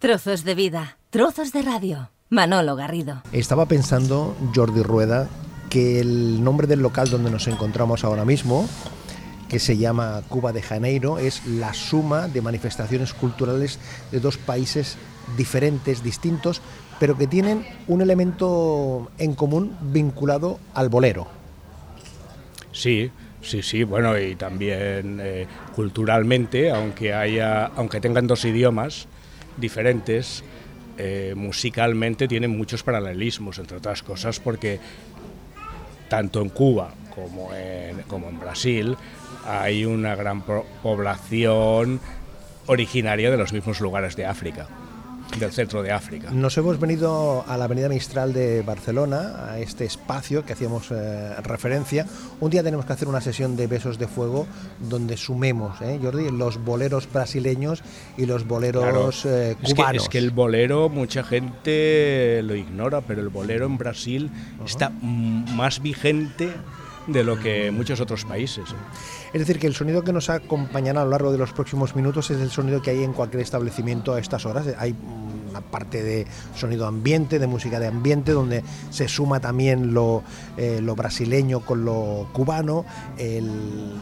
Trozos de vida, trozos de radio. Manolo Garrido. Estaba pensando, Jordi Rueda, que el nombre del local donde nos encontramos ahora mismo, que se llama Cuba de Janeiro, es la suma de manifestaciones culturales de dos países diferentes, distintos, pero que tienen un elemento en común vinculado al bolero. Sí, sí, sí, bueno, y también eh, culturalmente, aunque haya, aunque tengan dos idiomas diferentes, eh, musicalmente tienen muchos paralelismos, entre otras cosas, porque tanto en Cuba como en, como en Brasil hay una gran población originaria de los mismos lugares de África del centro de África. Nos hemos venido a la Avenida Mistral de Barcelona, a este espacio que hacíamos eh, referencia. Un día tenemos que hacer una sesión de besos de fuego donde sumemos, ¿eh, Jordi, los boleros brasileños y los boleros eh, cubanos. Es que, el bolero mucha gente lo ignora, pero el bolero en Brasil está más vigente de lo que muchos otros países. Es decir, que el sonido que nos acompañará a lo largo de los próximos minutos es el sonido que hay en cualquier establecimiento a estas horas. Hay una parte de sonido ambiente, de música de ambiente, donde se suma también lo, eh, lo brasileño con lo cubano, el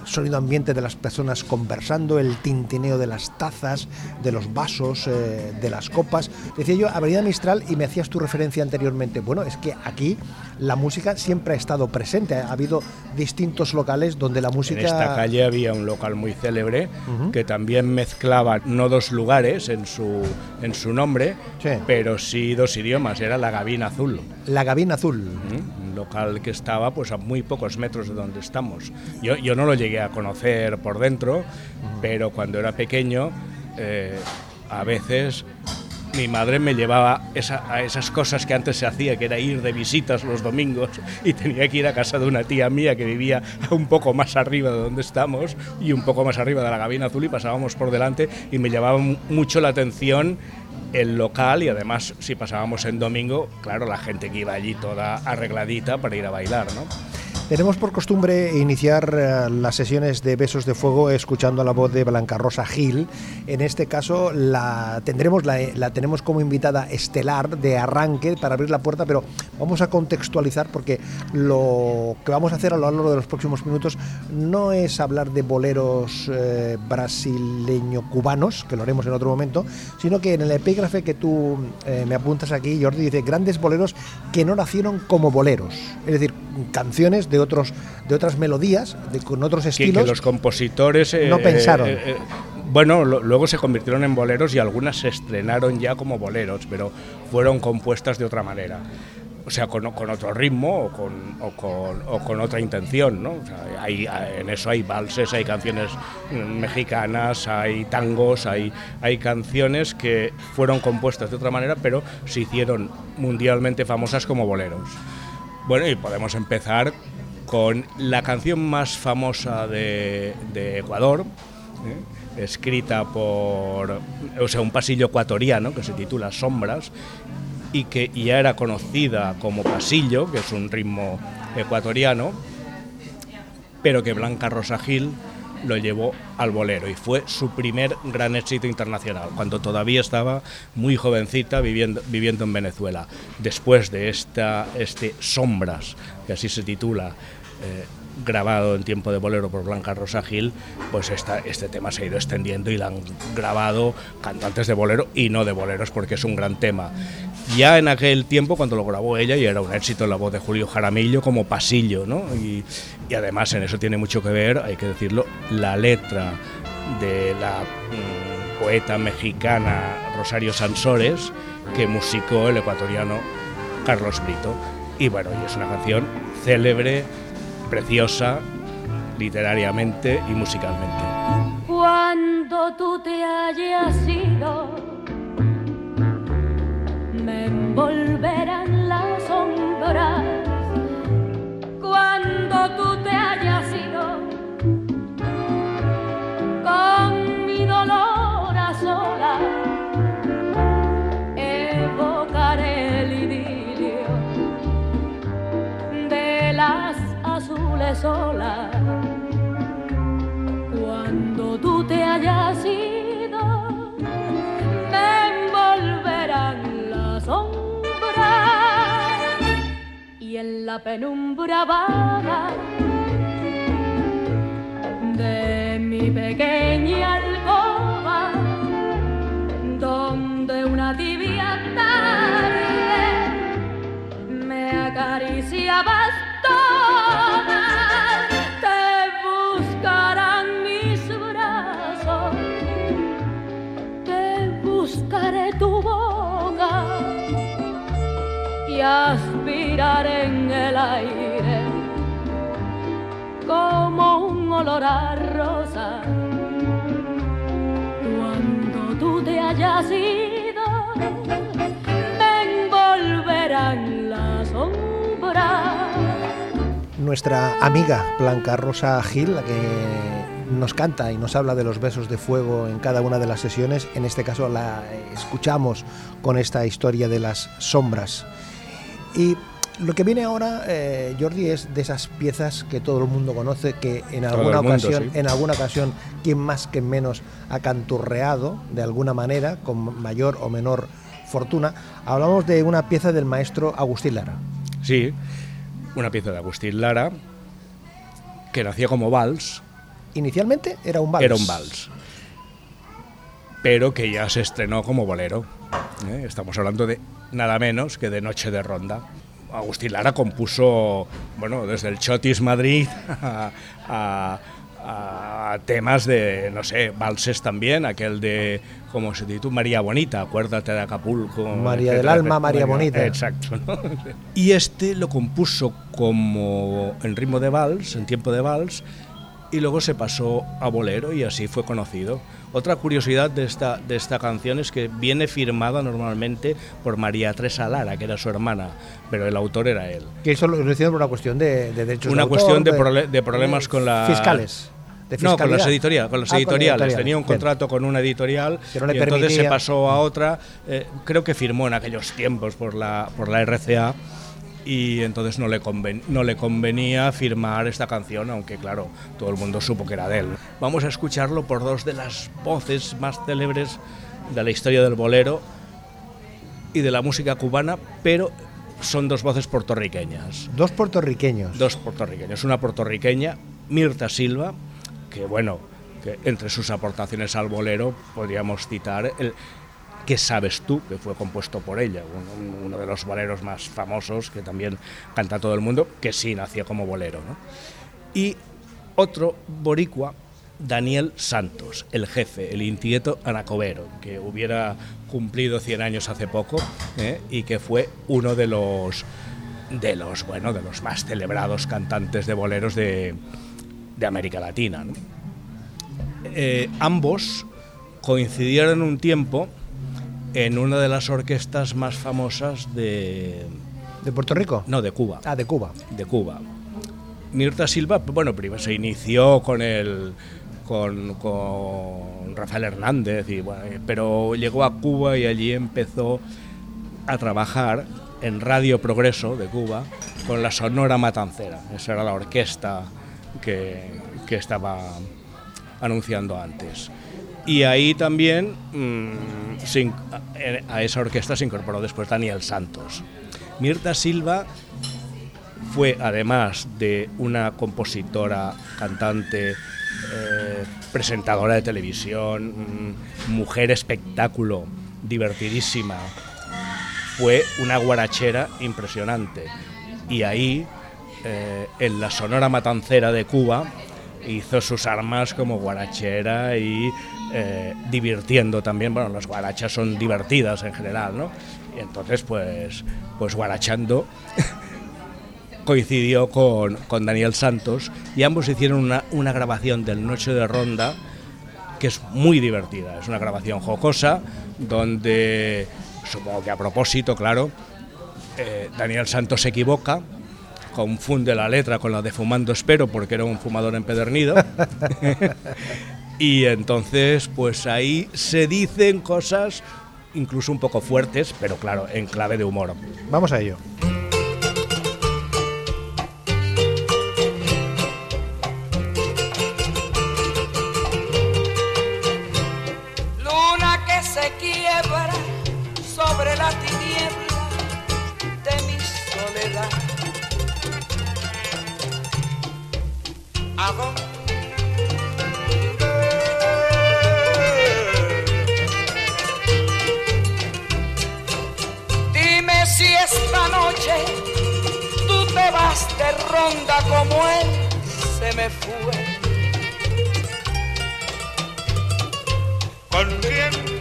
sonido ambiente de las personas conversando, el tintineo de las tazas, de los vasos, eh, de las copas. Decía yo, Avenida Mistral, y me hacías tu referencia anteriormente, bueno, es que aquí la música siempre ha estado presente, ha habido distintos locales donde la música... En esta calle había un local muy célebre que también mezclaba no dos lugares en su, en su nombre, pero sí dos idiomas, era la Gabina Azul. La Gabina Azul. Un local que estaba pues a muy pocos metros de donde estamos. Yo, yo no lo llegué a conocer por dentro, pero cuando era pequeño... Eh, a veces mi madre me llevaba a esas cosas que antes se hacía, que era ir de visitas los domingos y tenía que ir a casa de una tía mía que vivía un poco más arriba de donde estamos y un poco más arriba de la Gabina Azul y pasábamos por delante y me llamaba mucho la atención el local y además si pasábamos en domingo, claro, la gente que iba allí toda arregladita para ir a bailar, ¿no? Tenemos por costumbre iniciar eh, las sesiones de Besos de Fuego escuchando la voz de Blanca Rosa Gil. En este caso la tendremos la, la, tenemos como invitada estelar de arranque para abrir la puerta, pero vamos a contextualizar porque lo que vamos a hacer a lo largo de los próximos minutos no es hablar de boleros eh, brasileño-cubanos, que lo haremos en otro momento, sino que en el epígrafe que tú eh, me apuntas aquí, Jordi dice grandes boleros que no nacieron como boleros, es decir, canciones de de otros de otras melodías, de, con otros estilos. Que, los compositores no pensaron. Eh, eh, bueno, luego se convirtieron en boleros y algunas se estrenaron ya como boleros, pero fueron compuestas de otra manera. O sea, con, con otro ritmo o con, o con, o con otra intención, ¿no? hay, en eso hay valses, hay canciones mexicanas, hay tangos, hay, hay canciones que fueron compuestas de otra manera, pero se hicieron mundialmente famosas como boleros. Bueno, y podemos empezar con la canción más famosa de, Ecuador, ¿eh? escrita por o sea, un pasillo ecuatoriano que se titula Sombras y que ya era conocida como pasillo, que es un ritmo ecuatoriano, pero que Blanca Rosa Gil lo llevó al bolero y fue su primer gran éxito internacional, cuando todavía estaba muy jovencita viviendo, viviendo en Venezuela. Después de esta, este Sombras, que así se titula, eh, grabado en tiempo de bolero por Blanca Rosa Gil, pues esta, este tema se ha ido extendiendo y la han grabado cantantes de bolero y no de boleros porque es un gran tema. Ya en aquel tiempo, cuando lo grabó ella, y era un éxito la voz de Julio Jaramillo como pasillo, ¿no? Y, además en eso tiene mucho que ver, hay que decirlo, la letra de la mm, poeta mexicana Rosario Sansores, que musicó el ecuatoriano Carlos Brito. Y bueno, y es una canción célebre, preciosa literariamente y musicalmente. Cuando tú te hayas ido, me envolverán la penumbra vaga de mi pequeña alcoba, donde una tibia tarde me acariciabas toda, te buscarán mis brazos, te buscaré tu boca y aspiraré Cuando tú te hayas ido, envolverán. Nuestra amiga Blanca Rosa Gil, la que nos canta y nos habla de los besos de fuego en cada una de las sesiones, en este caso la escuchamos con esta historia de las sombras. Y lo que viene ahora, eh, Jordi, es de esas piezas que todo el mundo conoce, que en alguna mundo, ocasión, sí. en alguna ocasión, quien más que menos ha canturreado de alguna manera, con mayor o menor fortuna. Hablamos de una pieza del maestro Agustín Lara. Sí, una pieza de Agustín Lara que nacía como vals, Inicialmente era un vals. era un vals, pero que ya se estrenó como bolero. ¿eh? Estamos hablando de nada menos que de Noche de Ronda. Agustín Lara compuso, bueno, desde el Chotis Madrid a, a- a temas de, no sé, valses también, aquel de, ¿cómo se titula? María Bonita, acuérdate de Acapulco. María del alma. María Bonita. Exacto. ¿no? Y este lo compuso como en ritmo de vals, en tiempo de vals, y luego se pasó a bolero y así fue conocido. Otra curiosidad de esta, de esta canción es que viene firmada normalmente por María Teresa Lara, que era su hermana, pero el autor era él. Que eso lo hicieron por una cuestión de, de derechos Una de autor, cuestión de prole- de problemas con la- Fiscales. de No, con las, editorial, con las Ah, con editoriales. editoriales. Tenía un Bien. contrato con una editorial no le y entonces se pasó a otra. eh, creo que firmó en aquellos tiempos por la, por la RCA y entonces no le, conven- no le convenía firmar esta canción, aunque claro, todo el mundo supo que era de él. Vamos a escucharlo por dos de las voces más célebres de la historia del bolero y de la música cubana, pero son dos voces puertorriqueñas. Dos puertorriqueños. Dos puertorriqueños. Una puertorriqueña, Mirta Silva, que bueno, que entre sus aportaciones al bolero podríamos citar el ¿Qué sabes tú? que fue compuesto por ella, uno, de los boleros más famosos que también canta todo el mundo, que sí nacía como bolero. Y otro boricua, Daniel Santos, el jefe, el inquieto anacobero, que hubiera cumplido 100 años hace poco ¿eh? y que fue uno de los de los bueno de los más celebrados cantantes de boleros de, de América Latina. Eh, ambos coincidieron un tiempo en una de las orquestas más famosas de ¿De Puerto Rico? no de Cuba Ah, de Cuba. de Cuba. Mirta Silva, bueno, primero se inició con el con, con Rafael Hernández, y, bueno, eh, pero llegó a Cuba y allí empezó a trabajar en Radio Progreso de Cuba con la Sonora Matancera. Esa era la orquesta que, que estaba anunciando antes. Y ahí también mm, a esa orquesta se incorporó después Daniel Santos. Mirta Silva fue, además de una compositora, cantante, eh, presentadora de televisión, mm, mujer espectáculo, divertidísima, fue una guarachera impresionante. Y ahí, eh, en la Sonora Matancera de Cuba, hizo sus armas como guarachera y eh, divirtiendo también. Bueno, las guarachas son divertidas en general, ¿no? Y entonces, pues, pues guarachando coincidió con, con Daniel Santos y ambos hicieron una, una grabación del Noche de Ronda que es muy divertida. Es una grabación jocosa donde, supongo que a propósito, claro, eh, Daniel Santos se equivoca, confunde la letra con la de Fumando Espero porque era un fumador empedernido. y entonces, pues ahí se dicen cosas incluso un poco fuertes, pero claro, en clave de humor. Vamos a ello. Vas de ronda como él se me fue. ¿Con quién?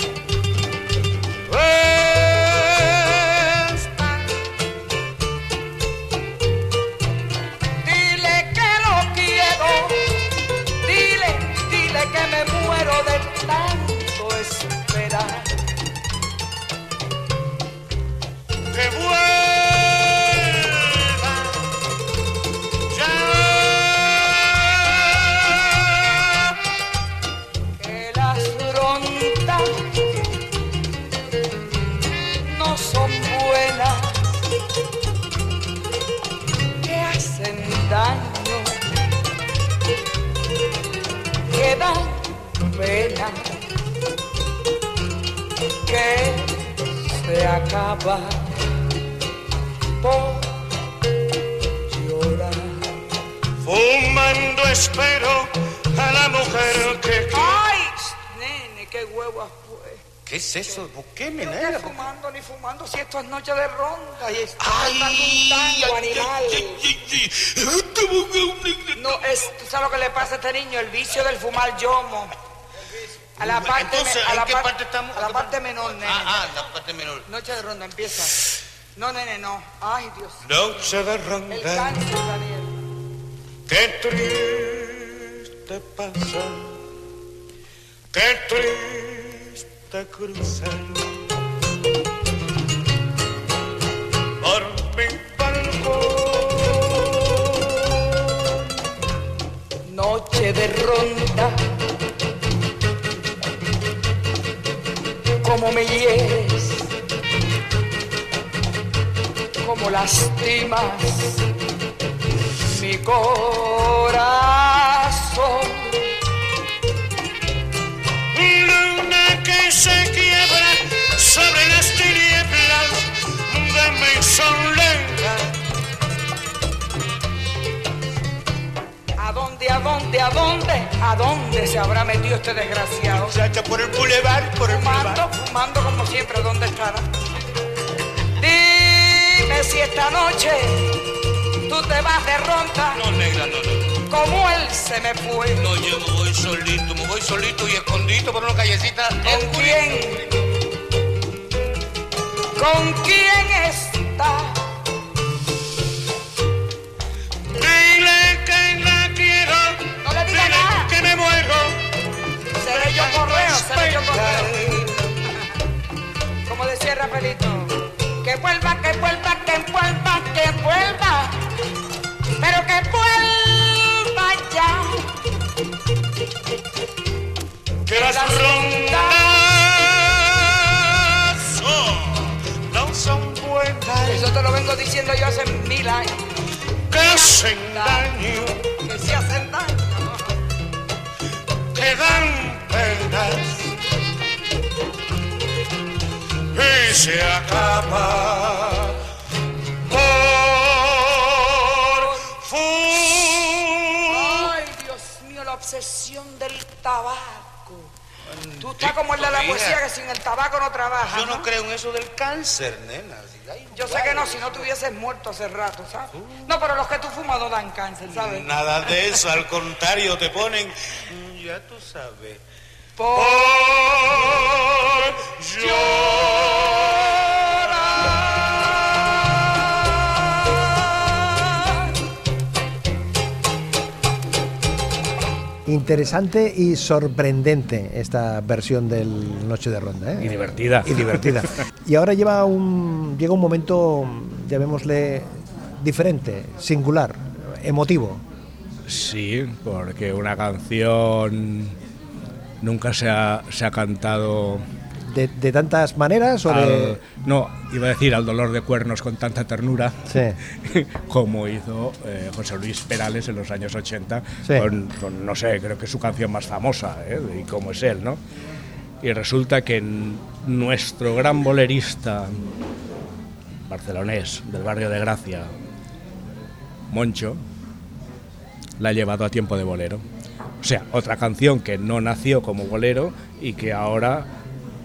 Acaba por llorar. Fumando espero a la mujer que ¡Ay! Nene, qué huevas fue. ¿Qué es eso? ¿Por qué, mi No nena? fumando ni fumando si esto es noche de ronda y estoy Ay, un tango ay, animal. ay, ay, ay. No, es, ¿tú sabes lo que le pasa a este niño? El vicio del fumar yomo. A la parte, Entonces, a ¿en la qué parte estamos? A la parte menor, nene. Ah, ah, la parte menor. Noche de ronda empieza. No, nene, no. Ay, Dios. Noche de El ronda, cáncer, Daniel. qué triste pasa, qué triste cruzar por mi balcón. Noche de ronda. Como me hieres. Como lastimas mi corazón. Luna que se quiebra sobre las tinieblas ¿A dónde se habrá metido este desgraciado? Muchacha, por el bulevar, por el Fumando, fumando como siempre, ¿dónde estará? Dime si esta noche tú te vas de ronda No, negra, no, no. como él se me fue. No, yo me voy solito, me voy solito y escondido por una callecita. ¿Con quién? ¿Con quién está? Correo, seré yo correo. Como decía Rafaelito, que vuelva, que vuelva, que vuelva, que vuelva. Pero que vuelva ya. Que las rondas son- no son buenas. Eso te lo vengo diciendo yo hace mil años. Que hacen daño, Que se hacen daño. que dan se acaba por. Ay, Dios mío, la obsesión del tabaco. Tú estás como el de la poesía que sin el tabaco no trabaja. Yo no creo en eso del cáncer, nena. Yo sé que no, si no te hubieses muerto hace rato, ¿sabes? No, pero los que tú fumas no dan cáncer, ¿sabes? Nada de eso, al contrario, te ponen. mm, Ya tú sabes. Por llorar. Interesante y sorprendente esta versión del Noche de Ronda. ¿eh? Y divertida. Y divertida. y ahora lleva un, llega un momento, llamémosle, diferente, singular, emotivo. Sí, porque una canción nunca se ha, se ha cantado De, de tantas maneras o de... no, iba a decir al dolor de cuernos con tanta ternura Sí. como hizo eh, José Luis Perales en los años 80 Sí. con, con, no sé, creo que es su canción más famosa ¿eh? y cómo es él, ¿no? Y resulta que nuestro gran bolerista barcelonés del barrio de Gracia, Moncho, la ha llevado a tiempo de bolero. O sea, otra canción que no nació como bolero y que ahora,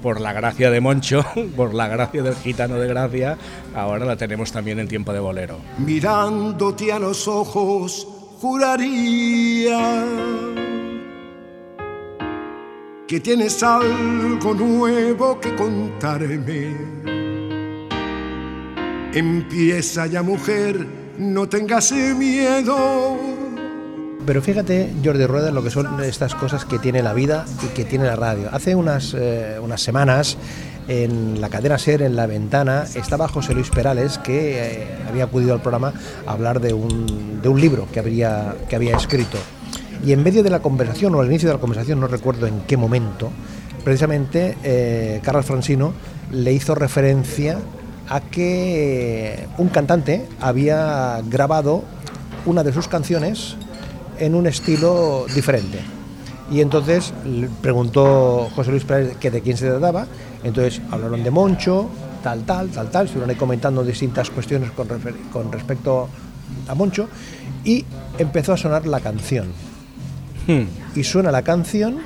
por la gracia de Moncho, por la gracia del gitano de gracia, ahora la tenemos también en tiempo de bolero. Mirándote a los ojos, juraría que tienes algo nuevo que contarme. Empieza ya mujer, no tengas miedo. Pero fíjate, Jordi Rueda, lo que son estas cosas que tiene la vida y que tiene la radio. Hace unas, eh, unas semanas, en la cadena SER, en La Ventana, estaba José Luis Perales, que eh, había acudido al programa a hablar de un, de un libro que, habría, que había escrito. Y en medio de la conversación, o al inicio de la conversación, no recuerdo en qué momento, precisamente eh, Carlos Francino le hizo referencia a que un cantante había grabado una de sus canciones en un estilo diferente. Y entonces preguntó José Luis Pérez que de quién se trataba. Entonces hablaron de Moncho, tal, tal, tal, tal. Estuvieron ahí comentando distintas cuestiones con, refer- con respecto a Moncho. Y empezó a sonar la canción. Y suena la canción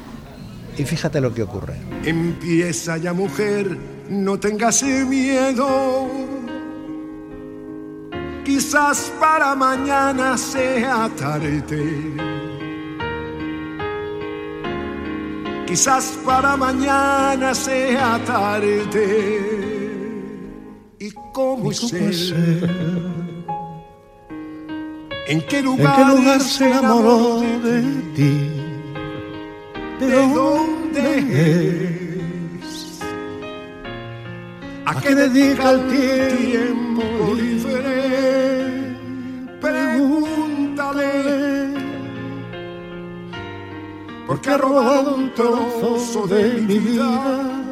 y fíjate lo que ocurre. Empieza ya mujer, no tengas miedo. Quizás para mañana sea tarde. Quizás para mañana sea tarde. ¿Y cómo, es él? ¿En qué lugar, se enamoró de ti? ¿De dónde es? ¿A qué dedica el tiempo libre? Porque ha robado un trozo de mi vida.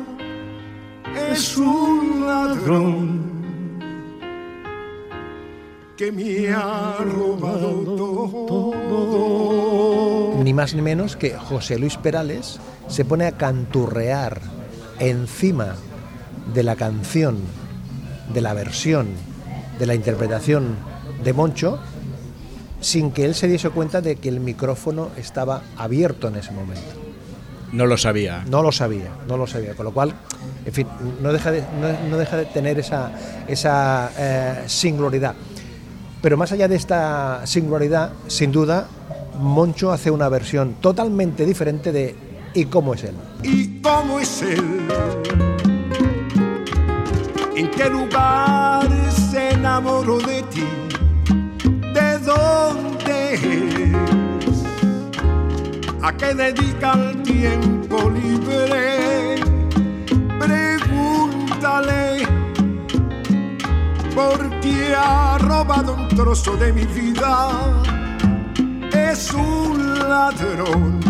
Es un ladrón que me ha robado todo. Ni más ni menos que José Luis Perales se pone a canturrear encima de la canción, de la versión, de la interpretación de Moncho, sin que él se diese cuenta de que el micrófono estaba abierto en ese momento. No lo sabía. No lo sabía, no lo sabía. Con lo cual, en fin, no deja de, no, no deja de tener esa, esa eh, singularidad. Pero más allá de esta singularidad, sin duda, Moncho hace una versión totalmente diferente de ¿Y cómo es él? ¿Y cómo es él? ¿En qué lugar se enamoró de ti? ¿De dónde ¿A qué dedica el tiempo libre? Pregúntale. Porque ha robado un trozo de mi vida. Es un ladrón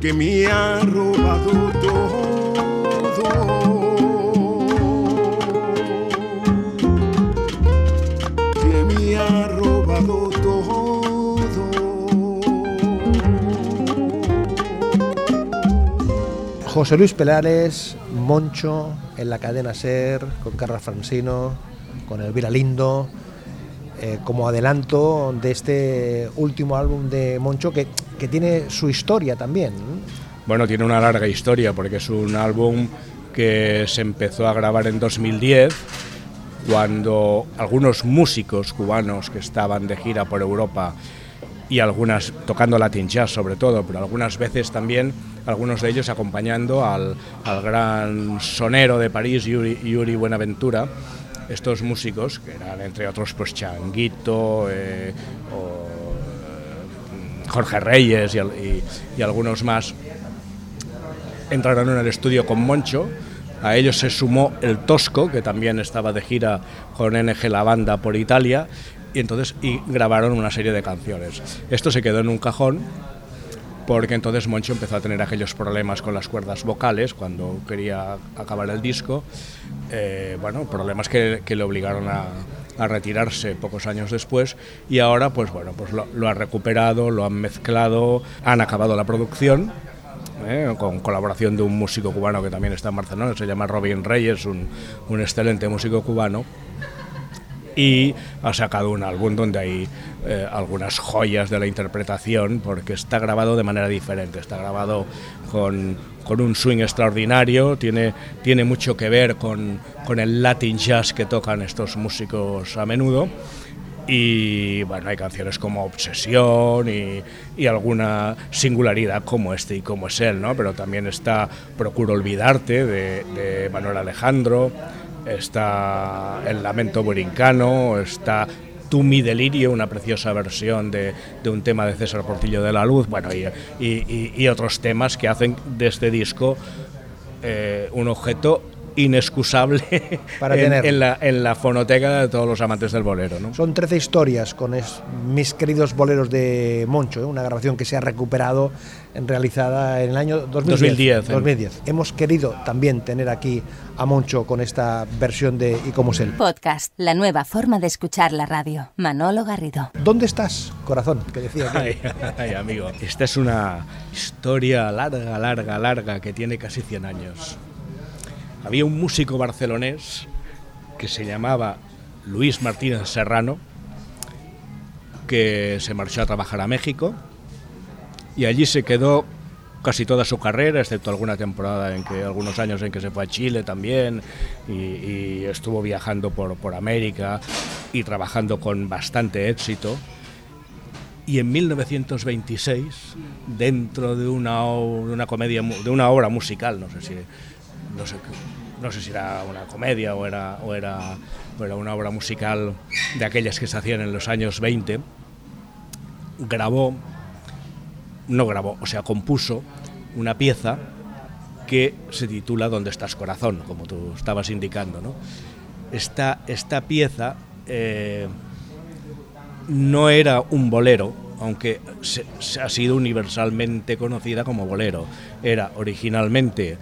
que me ha robado todo. José Luis Pelares, Moncho, en la cadena SER, con Carlos Francino, con Elvira Lindo, eh, como adelanto de este último álbum de Moncho, que, que tiene su historia también. Bueno, tiene una larga historia porque es un álbum que se empezó a grabar en 2010 cuando algunos músicos cubanos que estaban de gira por Europa y algunas tocando Latin Jazz sobre todo, pero algunas veces también algunos de ellos acompañando al, al gran sonero de París, Yuri, Buenaventura, estos músicos, que eran entre otros pues Changuito eh, o eh, Jorge Reyes y algunos más, entraron en el estudio con Moncho. A ellos se sumó el Tosco, que también estaba de gira con NG La Banda por Italia, y entonces y grabaron una serie de canciones. Esto se quedó en un cajón porque entonces Moncho empezó a tener aquellos problemas con las cuerdas vocales cuando quería acabar el disco. Eh, bueno, problemas que, que le obligaron a, a, retirarse pocos años después y ahora pues bueno, pues lo, lo ha recuperado, lo han mezclado, han acabado la producción ¿eh? con colaboración de un músico cubano que también está en Barcelona, se llama Robin Reyes, un, un excelente músico cubano. Y ha sacado un álbum donde hay eh, algunas joyas de la interpretación porque está grabado de manera diferente, está grabado con, con un swing extraordinario, tiene, tiene mucho que ver con, con el Latin jazz que tocan estos músicos a menudo. Y bueno, hay canciones como Obsesión y, y, alguna singularidad como este y como es él, ¿no? Pero también está Procuro Olvidarte de, de Manuel Alejandro, está El Lamento Burincano, está Tu mi delirio, una preciosa versión de, de, un tema de César Portillo de la Luz, bueno, y, y, y otros temas que hacen de este disco eh, un objeto inexcusable Para en, tener. en, la, en la fonoteca de todos los amantes del bolero. ¿no? Son 13 historias con es, mis queridos boleros de Moncho, ¿eh? una grabación que se ha recuperado, en, realizada en el año 2010. 2010, 2010. Hemos querido también tener aquí a Moncho con esta versión de Y cómo es él. Podcast, la nueva forma de escuchar la radio. Manolo Garrido. ¿Dónde estás, corazón? Que decía que... Ay, ay, amigo. Esta es una historia larga, larga, larga que tiene casi 100 años. Había un músico barcelonés que se llamaba Luis Martínez Serrano, que se marchó a trabajar a México y allí se quedó casi toda su carrera, excepto alguna temporada en que algunos años en que se fue a Chile también y, estuvo viajando por, por América y trabajando con bastante éxito. Y en 1926, dentro de una, de una obra musical, no sé si no sé, no sé si era una comedia o era, o, era, o era una obra musical de aquellas que se hacían en los años 20, grabó, no grabó, o sea, compuso una pieza que se titula ¿Dónde estás corazón? como tú estabas indicando. ¿no? Esta, esta pieza eh, no era un bolero, aunque se, se ha sido universalmente conocida como bolero. Era originalmente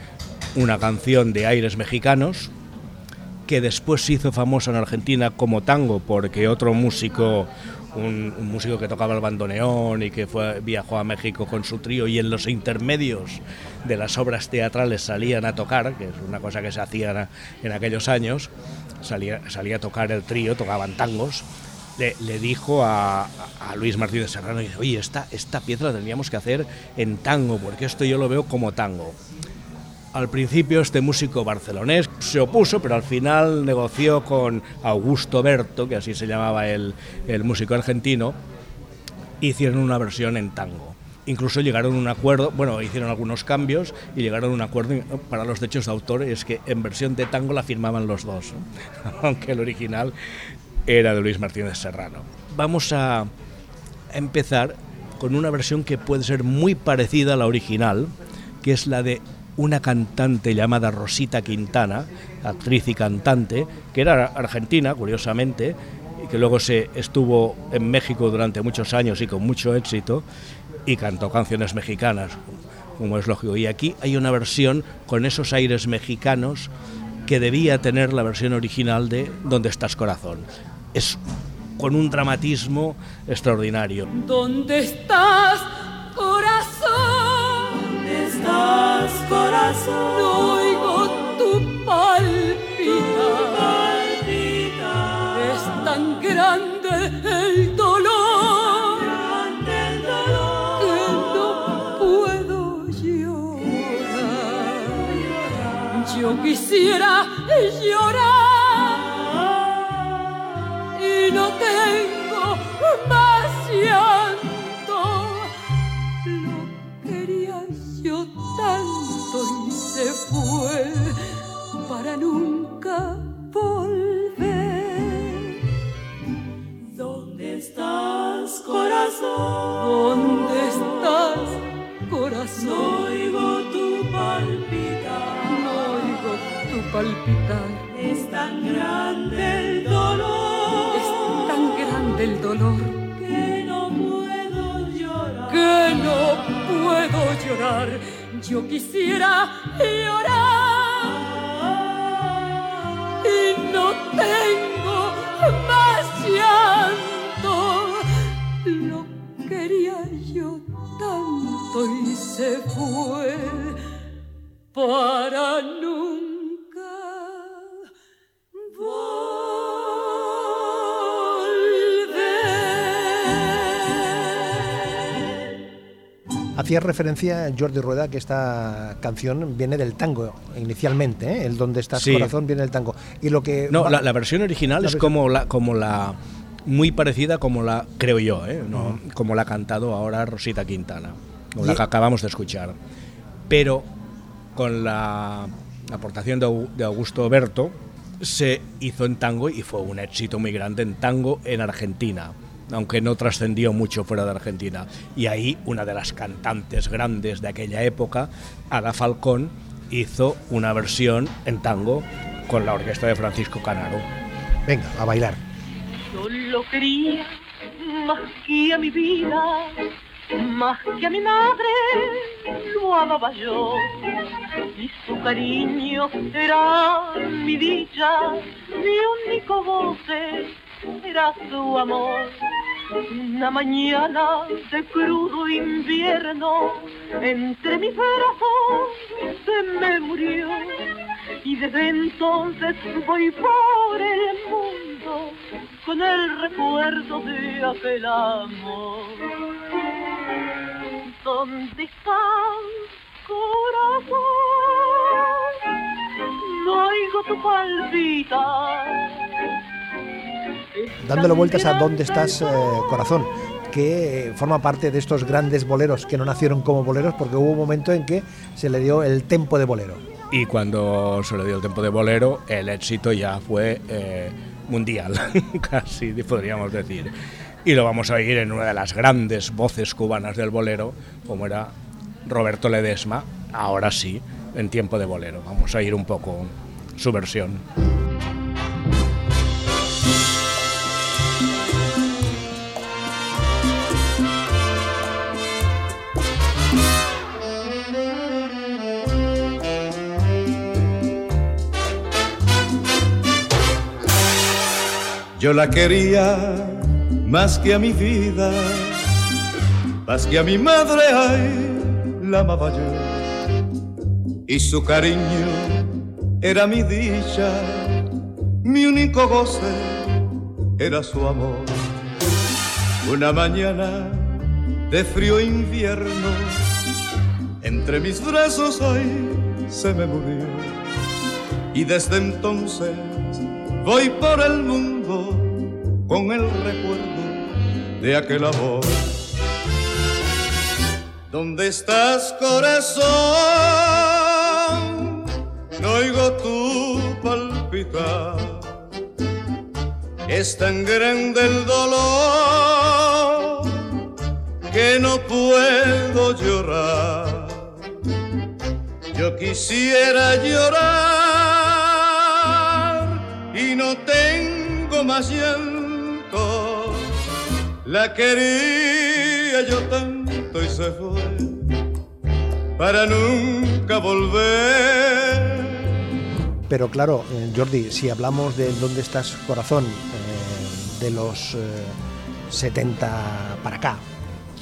una canción de aires mexicanos que después se hizo famosa en Argentina como tango porque otro músico, un, músico que tocaba el bandoneón y que fue, viajó a México con su trío y en los intermedios de las obras teatrales salían a tocar, que es una cosa que se hacía en aquellos años, salía, salía a tocar el trío, tocaban tangos. Le, dijo a, a, Luis Martínez Serrano, oye, esta, esta pieza la tendríamos que hacer en tango, porque esto yo lo veo como tango. Al principio este músico barcelonés se opuso, pero al final negoció con Augusto Berto, que así se llamaba el, el músico argentino, hicieron una versión en tango. Incluso llegaron a un acuerdo, bueno, hicieron algunos cambios y llegaron a un acuerdo para los derechos de autor, y es que en versión de tango la firmaban los dos, aunque el original era de Luis Martínez Serrano. Vamos a empezar con una versión que puede ser muy parecida a la original, que es la de una cantante llamada Rosita Quintana, actriz y cantante, que era argentina, curiosamente, y que luego se estuvo en México durante muchos años y con mucho éxito, y cantó canciones mexicanas, como es lógico. Y aquí hay una versión con esos aires mexicanos que debía tener la versión original de ¿Dónde estás corazón? Es con un dramatismo extraordinario. ¿Dónde estás, estás, corazón? No oigo tu palpita. Es tan grande el dolor, grande el dolor que no puedo llorar. Yo quisiera llorar y no tengo ¿Dónde estás, corazón? No oigo tu palpitar. No oigo tu palpitar. Es tan grande el dolor. Es tan grande el dolor. Que no puedo llorar. Que no puedo llorar. Yo quisiera llorar. Hacía referencia Jordi Rueda que esta canción viene del tango inicialmente, ¿eh? el donde estás Sí. corazón viene del tango. Y lo que No, va- la, la versión original La es versión- como la, como la muy parecida como la creo yo, ¿eh? No, como la ha cantado ahora Rosita Quintana, como la que acabamos de escuchar. Pero con la aportación de Augusto Berto se hizo en tango y fue un éxito muy grande en tango en Argentina, aunque no trascendió mucho fuera de Argentina. Y ahí una de las cantantes grandes de aquella época, Ada Falcón, hizo una versión en tango con la orquesta de Francisco Canaro. Venga, a bailar. Yo lo quería más que a mi vida, más que a mi madre, lo amaba yo. Y su cariño era mi dicha, mi único goce era su amor. Una mañana de crudo invierno, entre mis brazos se me murió. Y desde entonces voy por el mundo con el recuerdo de aquel amor. ¿Dónde estás, corazón? No oigo tu palpitar. Dándole vueltas a dónde estás, eh, corazón, que forma parte de estos grandes boleros que no nacieron como boleros porque hubo un momento en que se le dio el tempo de bolero. Y cuando se le dio el tiempo de bolero, el éxito ya fue eh, mundial, casi podríamos decir. Y lo vamos a oír en una de las grandes voces cubanas del bolero, como era Roberto Ledesma, ahora sí, en tiempo de bolero. Vamos a oír un poco su versión. Yo la quería más que a mi vida, más que a mi madre, ay, la amaba yo. Y su cariño era mi dicha, mi único goce era su amor. Una mañana de frío invierno, entre mis brazos, ay, se me murió. Y desde entonces voy por el mundo con el recuerdo de aquel amor. ¿Dónde estás, corazón? No oigo tu palpitar. Es tan grande el dolor que no puedo llorar. Yo quisiera llorar y no tengo más llanto. La quería yo tanto y se fue para nunca volver. Pero claro, eh, Jordi, si hablamos de dónde estás, corazón, eh, de los eh, 70 para acá,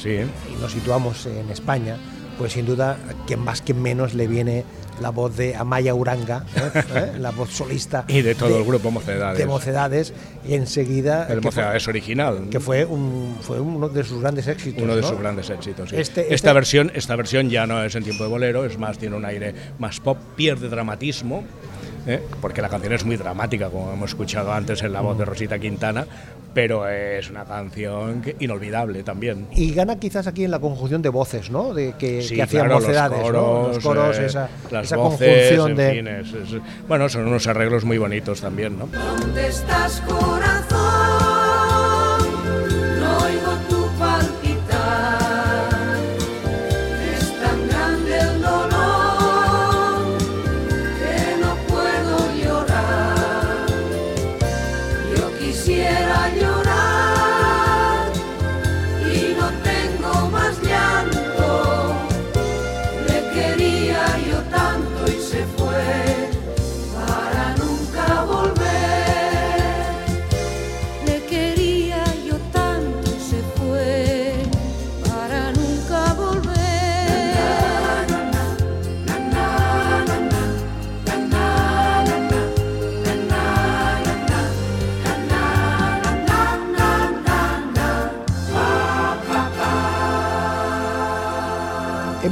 Sí, y nos situamos en España, pues sin duda, quien más, quien menos le viene la voz de Amaya Uranga, ¿eh? ¿Eh? la voz solista y de todo el grupo Mocedades. de Mocedades, y enseguida el que fue- Mocedades original. que fue, un, fue uno de sus grandes éxitos. uno de ¿no? sus grandes éxitos. sí. Este- esta, este- versión, esta versión ya no es en tiempo de bolero, es más, tiene un aire más pop, pierde dramatismo, ¿eh? porque la canción es muy dramática, como hemos escuchado antes en la voz de Rosita Quintana, pero es una canción que- inolvidable también. Y gana quizás aquí en la conjunción de voces, ¿no? De que, Sí, que hacían claro, mocedades, los ¿no? Los coros, eh, esa, las esa voces, conjunción en de. fin, es- es- bueno, son unos arreglos muy bonitos también, ¿no? ¿Dónde estás, corazón?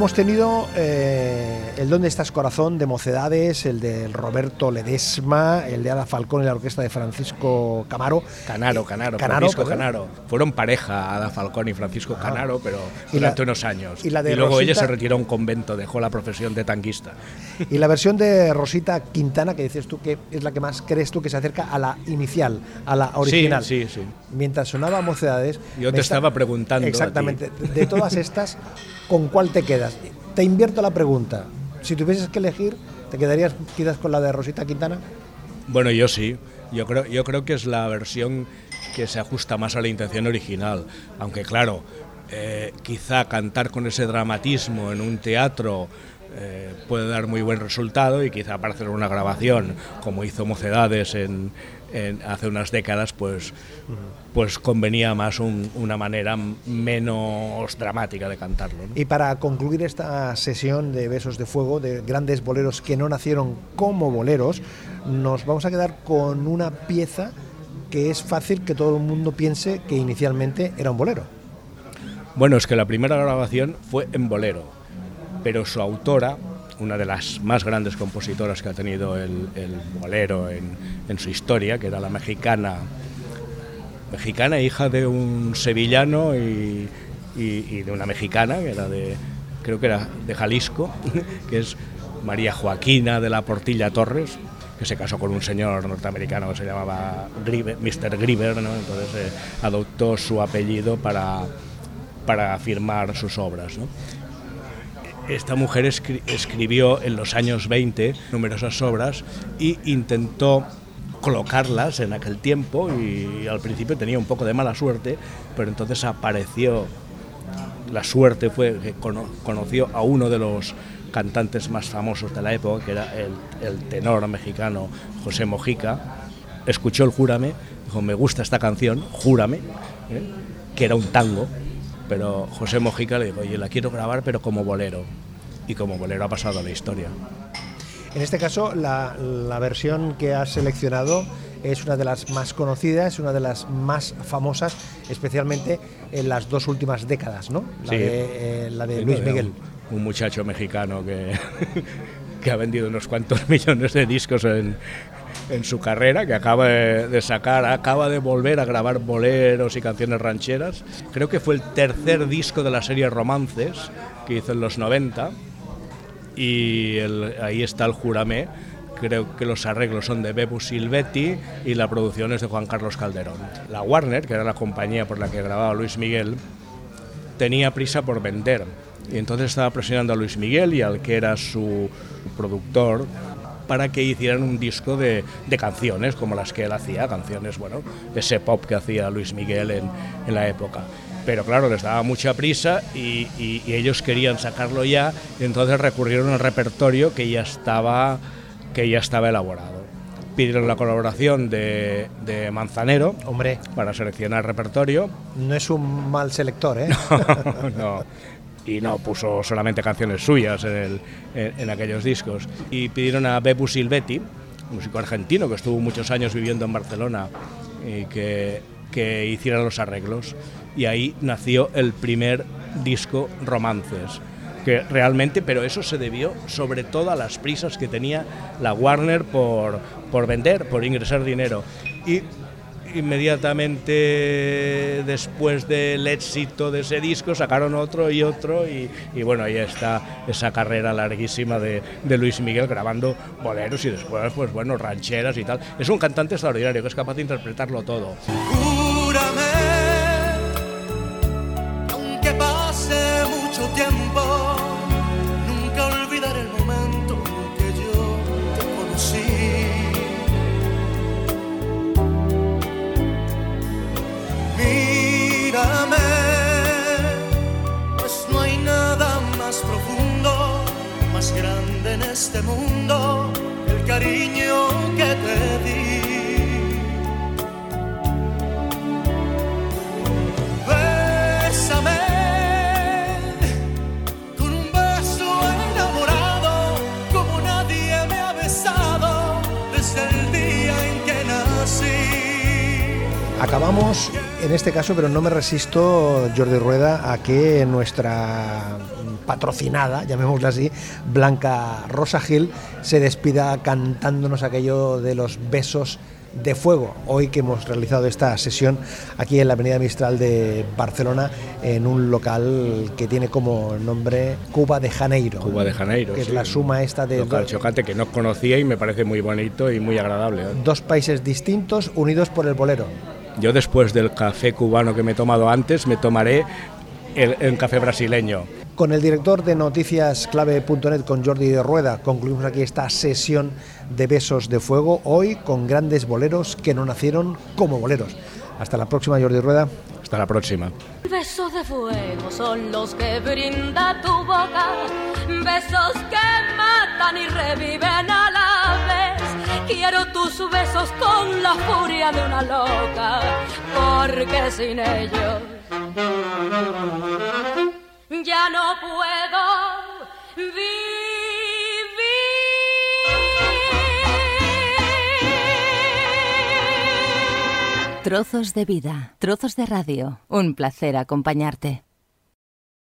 Hemos tenido eh, el Dónde estás corazón de Mocedades, el de Roberto Ledesma, el de Ada Falcón y la orquesta de Francisco Camaro. Canaro, Canaro, Canaro, Francisco. Canaro. Fueron pareja Ada Falcón y Francisco Canaro, pero la- durante unos años. y la de luego ella se retiró a un convento, dejó la profesión de tanquista. Y la versión de Rosita Quintana, que dices tú que es la que más crees tú que se acerca a la inicial, a la original. Sí, sí, sí. Mientras sonaba Mocedades. Yo te estaba preguntando. Exactamente. De todas estas, ¿con cuál te quedas? Te invierto la pregunta. Si tuvieses que elegir, ¿te quedarías quizás con la de Rosita Quintana? Bueno, yo sí. Yo creo, yo creo que es la versión que se ajusta más a la intención original. Aunque claro, eh, quizá cantar con ese dramatismo en un teatro eh, puede dar muy buen resultado y quizá para hacer una grabación, como hizo Mocedades en, en- hace unas décadas, pues, pues convenía más un- una manera menos dramática de cantarlo. ¿no? Y para concluir esta sesión de Besos de Fuego, de grandes boleros que no nacieron como boleros, nos vamos a quedar con una pieza que es fácil que todo el mundo piense que inicialmente era un bolero. Bueno, es que la primera grabación fue en bolero, pero su autora, una de las más grandes compositoras que ha tenido el, bolero en, su historia, que era la mexicana, mexicana, hija de un sevillano y, de una mexicana, que era de, creo que era de Jalisco, que es María Joaquina de la Portilla Torres, que se casó con un señor norteamericano que se llamaba Mr. Griver, ¿no? entonces eh, adoptó su apellido para, para firmar sus obras. Esta mujer escri- escribió en los años 20 numerosas obras y intentó colocarlas en aquel tiempo y al principio tenía un poco de mala suerte, pero entonces apareció, la suerte fue que cono- conoció a uno de los cantantes más famosos de la época, que era el, el tenor mexicano José Mojica, escuchó el Júrame, dijo, me gusta esta canción, Júrame, ¿eh? que era un tango, pero José Mojica le dijo, oye, la quiero grabar pero como bolero, y como bolero ha pasado a la historia. En este caso, la, la versión que has seleccionado es una de las más conocidas, una de las más famosas, especialmente en las dos últimas décadas, ¿no? La Sí. de, eh, la de Sí, Luis Miguel. Un, un muchacho mexicano que, que ha vendido unos cuantos millones de discos en, en su carrera, que acaba de, sacar, acaba de volver a grabar boleros y canciones rancheras. Creo que fue el tercer disco de la serie Romances que hizo en los 90 y ahí está el Juramé. Creo que los arreglos son de Bebu Silvetti y la producción es de Juan Carlos Calderón. La Warner, que era la compañía por la que grababa Luis Miguel, tenía prisa por vender y entonces estaba presionando a Luis Miguel y al que era su productor para que hicieran un disco de, de canciones como las que él hacía, canciones, bueno, ese pop que hacía Luis Miguel en, en la época. Pero claro, les daba mucha prisa y, y- y ellos querían sacarlo ya, y entonces recurrieron al repertorio que ya estaba, que ya estaba elaborado. Pidieron la colaboración de, de Manzanero Hombre, para seleccionar repertorio no es un mal selector, ¿eh? no. Y no puso solamente canciones suyas en, el- en- en aquellos discos. Y pidieron a Bebu Silvetti, músico argentino que estuvo muchos años viviendo en Barcelona, y que, que hiciera los arreglos. Y ahí nació el primer disco Romances. Que realmente, pero eso se debió sobre todo a las prisas que tenía la Warner por, por vender, por ingresar dinero. Y inmediatamente después del éxito de ese disco sacaron otro y otro y, bueno, ahí está esa carrera larguísima de, de Luis Miguel grabando boleros y después, pues bueno, rancheras y tal. Es un cantante extraordinario que es capaz de interpretarlo todo. Este mundo, el cariño que te di. Bésame con un beso enamorado como nadie me ha besado desde el día en que nací. Acabamos en este caso, pero no me resisto, Jordi Rueda, a que nuestra patrocinada, llamémosla así, Blanca Rosa Gil, se despida cantándonos aquello de los besos de fuego. Hoy que hemos realizado esta sesión aquí en la Avenida Mistral de Barcelona, en un local que tiene como nombre Cuba de Janeiro. Cuba de Janeiro. Que sí. es la suma esta de Local chocante que no conocía y me parece muy bonito y muy agradable. ¿eh? dos países distintos unidos por el bolero. Yo después del café cubano que me he tomado antes, me tomaré el, el café brasileño. Con el director de noticiasclave.net, con Jordi Rueda, concluimos aquí esta sesión de besos de fuego, hoy con grandes boleros que no nacieron como boleros. Hasta la próxima, Jordi Rueda. Hasta la próxima. Besos de fuego son los que brinda tu boca, besos que matan y reviven a la vez. Quiero tus besos con la furia de una loca, porque sin ellos ya no puedo vivir. Trozos de vida, trozos de radio. Un placer acompañarte.